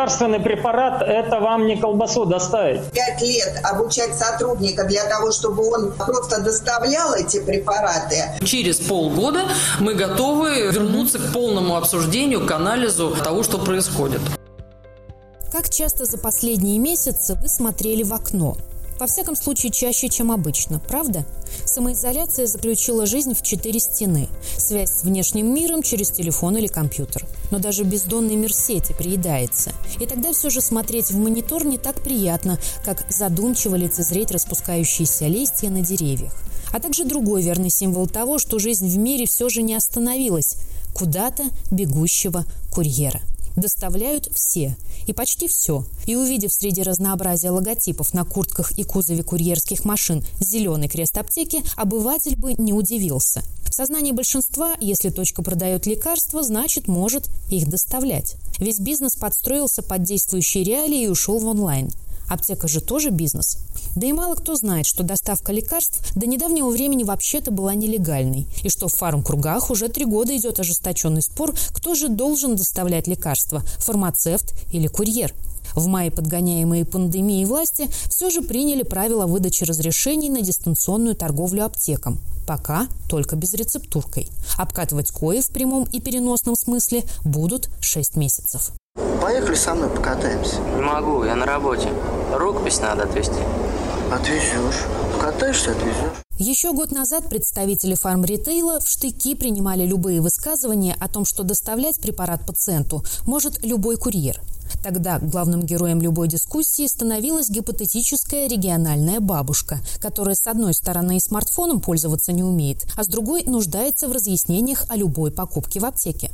лекарственный препарат – это вам не колбасу доставить. Пять лет обучать сотрудника для того, чтобы он просто доставлял эти препараты. Через полгода мы готовы вернуться к полному обсуждению, к анализу того, что происходит. Как часто за последние месяцы вы смотрели в окно? Во всяком случае, чаще, чем обычно, правда? Самоизоляция заключила жизнь в четыре стены. Связь с внешним миром через телефон или компьютер. Но даже бездонный мир сети приедается. И тогда все же смотреть в монитор не так приятно, как задумчиво лицезреть распускающиеся листья на деревьях. А также другой верный символ того, что жизнь в мире все же не остановилась – куда-то бегущего курьера доставляют все и почти все. И увидев среди разнообразия логотипов на куртках и кузове курьерских машин зеленый крест аптеки, обыватель бы не удивился. В сознании большинства, если точка продает лекарства, значит может их доставлять. Весь бизнес подстроился под действующие реалии и ушел в онлайн. Аптека же тоже бизнес. Да и мало кто знает, что доставка лекарств до недавнего времени вообще-то была нелегальной, и что в фармкругах уже три года идет ожесточенный спор, кто же должен доставлять лекарства – фармацевт или курьер. В мае подгоняемые пандемией власти все же приняли правила выдачи разрешений на дистанционную торговлю аптекам. Пока только без рецептуркой. Обкатывать кои в прямом и переносном смысле будут 6 месяцев. Поехали со мной покатаемся. Не могу, я на работе. Рукопись надо отвезти. Отвезешь. Покатаешься, отвезешь. Еще год назад представители фармритейла в штыки принимали любые высказывания о том, что доставлять препарат пациенту может любой курьер. Тогда главным героем любой дискуссии становилась гипотетическая региональная бабушка, которая с одной стороны и смартфоном пользоваться не умеет, а с другой нуждается в разъяснениях о любой покупке в аптеке.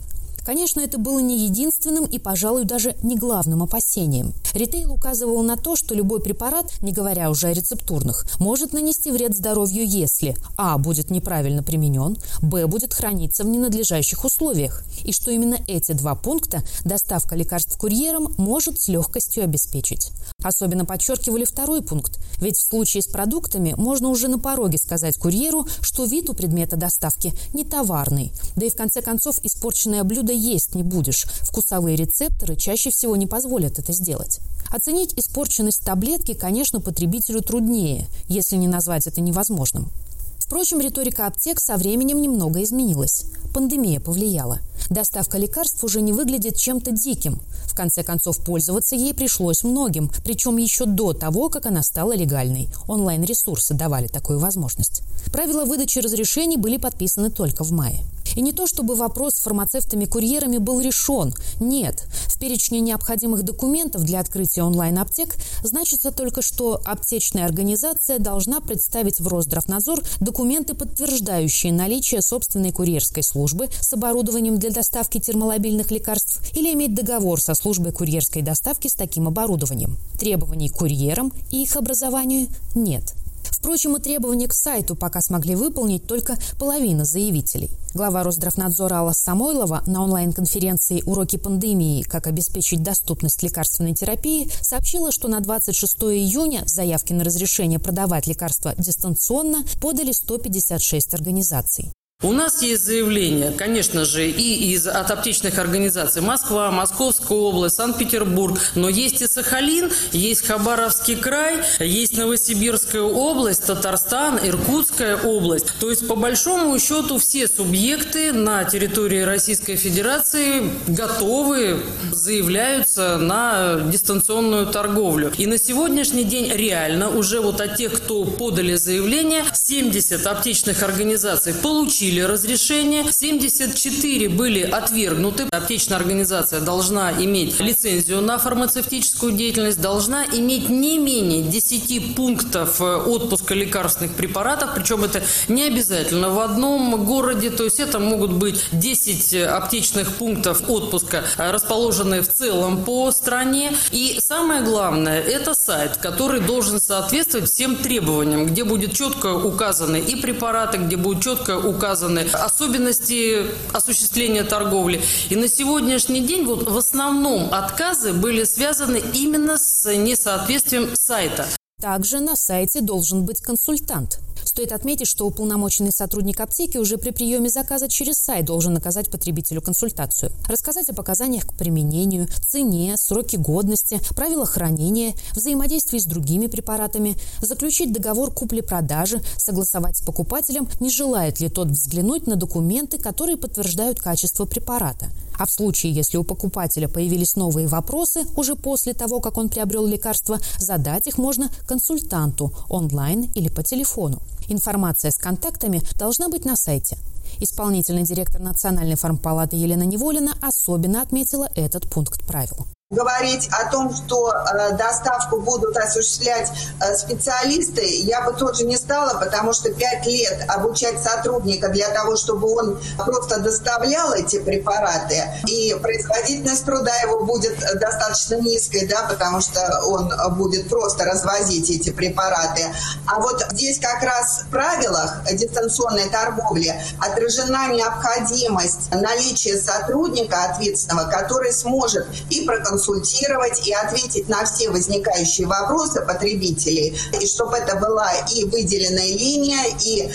Конечно, это было не единственным и, пожалуй, даже не главным опасением. Ритейл указывал на то, что любой препарат, не говоря уже о рецептурных, может нанести вред здоровью, если а. будет неправильно применен, б. будет храниться в ненадлежащих условиях, и что именно эти два пункта доставка лекарств курьером может с легкостью обеспечить. Особенно подчеркивали второй пункт, ведь в случае с продуктами можно уже на пороге сказать курьеру, что вид у предмета доставки не товарный, да и в конце концов испорченное блюдо есть не будешь. Вкусовые рецепторы чаще всего не позволят это сделать. Оценить испорченность таблетки, конечно, потребителю труднее, если не назвать это невозможным. Впрочем, риторика аптек со временем немного изменилась. Пандемия повлияла. Доставка лекарств уже не выглядит чем-то диким. В конце концов, пользоваться ей пришлось многим, причем еще до того, как она стала легальной. Онлайн-ресурсы давали такую возможность. Правила выдачи разрешений были подписаны только в мае. И не то, чтобы вопрос с фармацевтами-курьерами был решен. Нет. В перечне необходимых документов для открытия онлайн-аптек значится только, что аптечная организация должна представить в Росздравнадзор документы, подтверждающие наличие собственной курьерской службы с оборудованием для доставки термолобильных лекарств или иметь договор со службой курьерской доставки с таким оборудованием. Требований к курьерам и их образованию нет. Впрочем, и требования к сайту пока смогли выполнить только половина заявителей. Глава Росздравнадзора Алла Самойлова на онлайн-конференции «Уроки пандемии. Как обеспечить доступность лекарственной терапии» сообщила, что на 26 июня заявки на разрешение продавать лекарства дистанционно подали 156 организаций. У нас есть заявление, конечно же, и из, от аптечных организаций Москва, Московская область, Санкт-Петербург, но есть и Сахалин, есть Хабаровский край, есть Новосибирская область, Татарстан, Иркутская область. То есть, по большому счету, все субъекты на территории Российской Федерации готовы, заявляются на дистанционную торговлю. И на сегодняшний день реально уже вот от тех, кто подали заявление, 70 аптечных организаций получили получили разрешение, 74 были отвергнуты. Аптечная организация должна иметь лицензию на фармацевтическую деятельность, должна иметь не менее 10 пунктов э, отпуска лекарственных препаратов, причем это не обязательно в одном городе, то есть это могут быть 10 аптечных пунктов отпуска, э, расположенные в целом по стране. И самое главное, это сайт, который должен соответствовать всем требованиям, где будет четко указаны и препараты, где будет четко указаны указаны особенности осуществления торговли. И на сегодняшний день вот в основном отказы были связаны именно с несоответствием сайта. Также на сайте должен быть консультант. Стоит отметить, что уполномоченный сотрудник аптеки уже при приеме заказа через сайт должен наказать потребителю консультацию, рассказать о показаниях к применению, цене, сроке годности, правилах хранения, взаимодействии с другими препаратами, заключить договор купли-продажи, согласовать с покупателем, не желает ли тот взглянуть на документы, которые подтверждают качество препарата. А в случае, если у покупателя появились новые вопросы уже после того, как он приобрел лекарство, задать их можно консультанту онлайн или по телефону. Информация с контактами должна быть на сайте. Исполнительный директор Национальной фармпалаты Елена Неволина особенно отметила этот пункт правил. Говорить о том, что э, доставку будут осуществлять э, специалисты, я бы тоже не стала, потому что пять лет обучать сотрудника для того, чтобы он просто доставлял эти препараты, и производительность труда его будет достаточно низкой, да, потому что он будет просто развозить эти препараты. А вот здесь как раз в правилах дистанционной торговли отражена необходимость наличия сотрудника ответственного, который сможет и проконсультировать проконсультировать и ответить на все возникающие вопросы потребителей, и чтобы это была и выделенная линия, и э,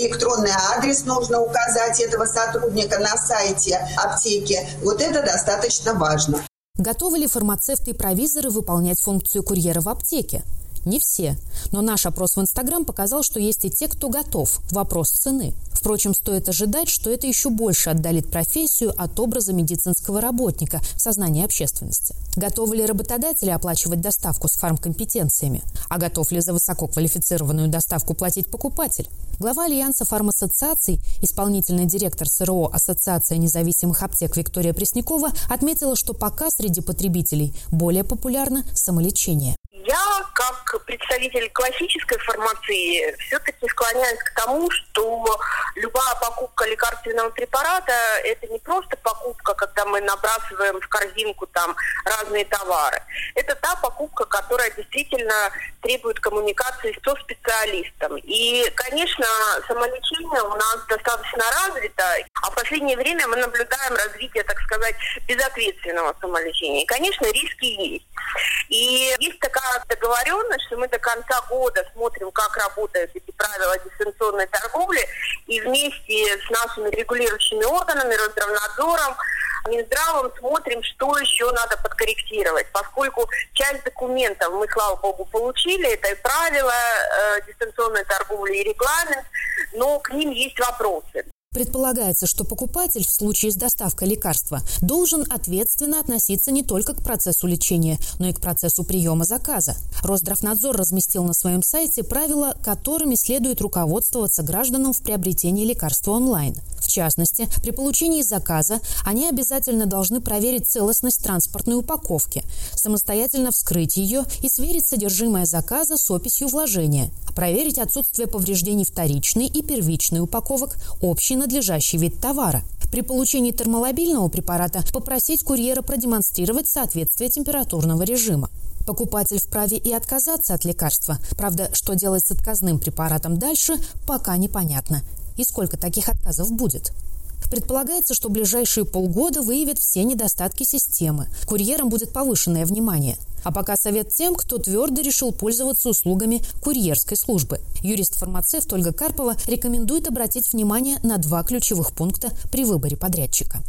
электронный адрес нужно указать этого сотрудника на сайте аптеки. Вот это достаточно важно. Готовы ли фармацевты и провизоры выполнять функцию курьера в аптеке? Не все. Но наш опрос в Инстаграм показал, что есть и те, кто готов. Вопрос цены. Впрочем, стоит ожидать, что это еще больше отдалит профессию от образа медицинского работника в сознании общественности. Готовы ли работодатели оплачивать доставку с фармкомпетенциями? А готов ли за высококвалифицированную доставку платить покупатель? Глава Альянса фармассоциаций, исполнительный директор СРО Ассоциация независимых аптек Виктория Преснякова отметила, что пока среди потребителей более популярно самолечение. Как представитель классической фармации, все-таки склоняюсь к тому, что любая покупка лекарственного препарата – это не просто покупка, когда мы набрасываем в корзинку там разные товары. Это та покупка, которая действительно требует коммуникации со специалистом. И, конечно, самолечение у нас достаточно развито, а в последнее время мы наблюдаем развитие, так сказать, безответственного самолечения. И, конечно, риски есть. И есть такая договоренность, что мы до конца года смотрим, как работают эти правила дистанционной торговли, и вместе с нашими регулирующими органами, Росздравнадзором, Минздравом смотрим, что еще надо подкорректировать, поскольку часть документов мы, слава богу, получили, это и правила э, дистанционной торговли, и регламент, но к ним есть вопросы. Предполагается, что покупатель в случае с доставкой лекарства должен ответственно относиться не только к процессу лечения, но и к процессу приема заказа. Росздравнадзор разместил на своем сайте правила, которыми следует руководствоваться гражданам в приобретении лекарства онлайн. В частности, при получении заказа они обязательно должны проверить целостность транспортной упаковки, самостоятельно вскрыть ее и сверить содержимое заказа с описью вложения, проверить отсутствие повреждений вторичной и первичной упаковок, общей надлежащий вид товара. При получении термолобильного препарата попросить курьера продемонстрировать соответствие температурного режима. Покупатель вправе и отказаться от лекарства. Правда, что делать с отказным препаратом дальше, пока непонятно. И сколько таких отказов будет. Предполагается, что ближайшие полгода выявят все недостатки системы. Курьерам будет повышенное внимание. А пока совет тем, кто твердо решил пользоваться услугами курьерской службы. Юрист-фармацевт Ольга Карпова рекомендует обратить внимание на два ключевых пункта при выборе подрядчика.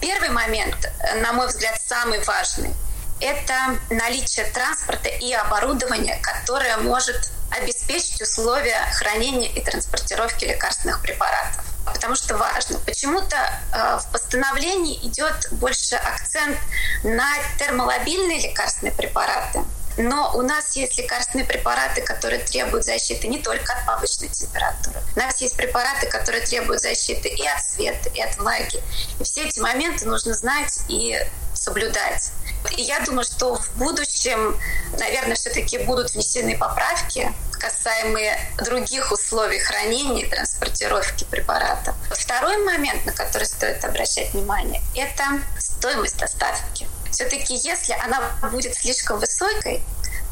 Первый момент, на мой взгляд, самый важный – это наличие транспорта и оборудования, которое может обеспечить условия хранения и транспортировки лекарственных препаратов потому что важно. Почему-то э, в постановлении идет больше акцент на термолобильные лекарственные препараты. Но у нас есть лекарственные препараты, которые требуют защиты не только от повышенной температуры. У нас есть препараты, которые требуют защиты и от света, и от влаги. И все эти моменты нужно знать и соблюдать. И я думаю, что в будущем, наверное, все-таки будут внесены поправки, касаемые других условий хранения и транспортировки препаратов. Второй момент, на который стоит обращать внимание, это стоимость доставки. Все-таки, если она будет слишком высокой,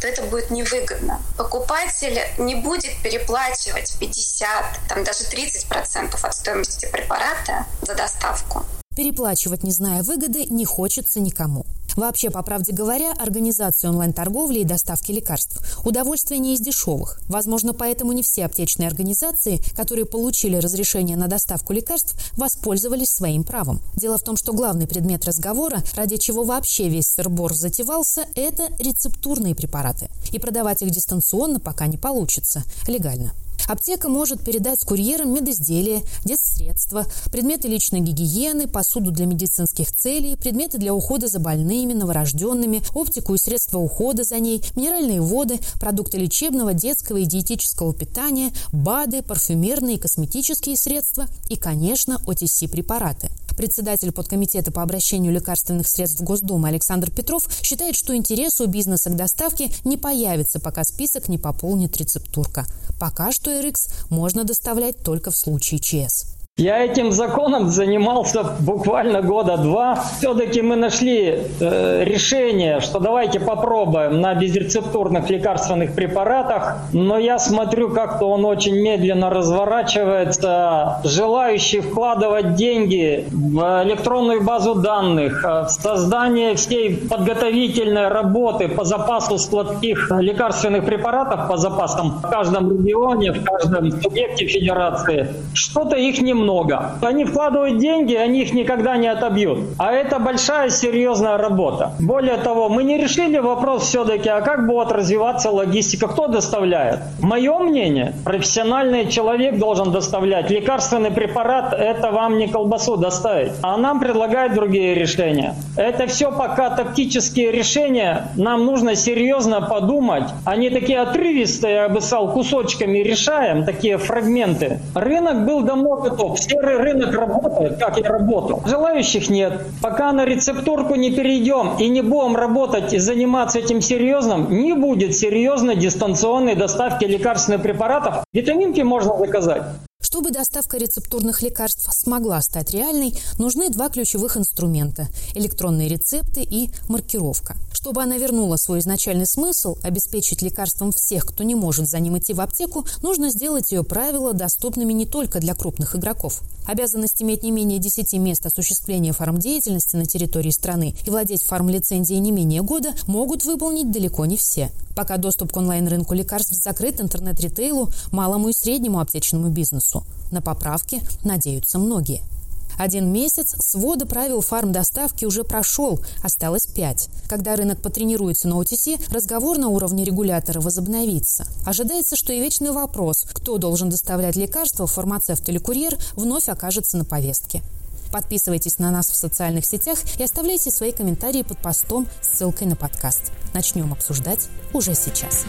то это будет невыгодно. Покупатель не будет переплачивать 50, там даже 30% от стоимости препарата за доставку. Переплачивать, не зная выгоды, не хочется никому. Вообще, по правде говоря, организация онлайн-торговли и доставки лекарств – удовольствие не из дешевых. Возможно, поэтому не все аптечные организации, которые получили разрешение на доставку лекарств, воспользовались своим правом. Дело в том, что главный предмет разговора, ради чего вообще весь сырбор затевался, это рецептурные препараты. И продавать их дистанционно пока не получится, легально. Аптека может передать курьерам медизделия, детсредства, предметы личной гигиены, посуду для медицинских целей, предметы для ухода за больными, новорожденными, оптику и средства ухода за ней, минеральные воды, продукты лечебного, детского и диетического питания, БАДы, парфюмерные и косметические средства и, конечно, OTC-препараты. Председатель подкомитета по обращению лекарственных средств в Госдумы Александр Петров считает, что интерес у бизнеса к доставке не появится, пока список не пополнит рецептурка. Пока что RX можно доставлять только в случае ЧС. Я этим законом занимался буквально года два. Все-таки мы нашли э, решение, что давайте попробуем на безрецептурных лекарственных препаратах. Но я смотрю, как-то он очень медленно разворачивается. Желающие вкладывать деньги в электронную базу данных, э, в создание всей подготовительной работы по запасу складских лекарственных препаратов, по запасам в каждом регионе, в каждом субъекте федерации, что-то их немного много. Они вкладывают деньги, они их никогда не отобьют. А это большая серьезная работа. Более того, мы не решили вопрос все-таки, а как будет развиваться логистика, кто доставляет. Мое мнение, профессиональный человек должен доставлять. Лекарственный препарат – это вам не колбасу доставить. А нам предлагают другие решения. Это все пока тактические решения. Нам нужно серьезно подумать. Они такие отрывистые, я бы сказал, кусочками решаем, такие фрагменты. Рынок был давно готов серый рынок работает, как я работал. Желающих нет. Пока на рецептурку не перейдем и не будем работать и заниматься этим серьезным, не будет серьезной дистанционной доставки лекарственных препаратов. Витаминки можно заказать. Чтобы доставка рецептурных лекарств смогла стать реальной, нужны два ключевых инструмента – электронные рецепты и маркировка. Чтобы она вернула свой изначальный смысл – обеспечить лекарством всех, кто не может за ним идти в аптеку, нужно сделать ее правила доступными не только для крупных игроков. Обязанность иметь не менее 10 мест осуществления фармдеятельности на территории страны и владеть фармлицензией не менее года могут выполнить далеко не все. Пока доступ к онлайн-рынку лекарств закрыт интернет-ритейлу, малому и среднему аптечному бизнесу. На поправки надеются многие. Один месяц свода правил фармдоставки уже прошел, осталось пять. Когда рынок потренируется на OTC, разговор на уровне регулятора возобновится. Ожидается, что и вечный вопрос, кто должен доставлять лекарства, фармацевт или курьер, вновь окажется на повестке. Подписывайтесь на нас в социальных сетях и оставляйте свои комментарии под постом с ссылкой на подкаст. Начнем обсуждать уже сейчас.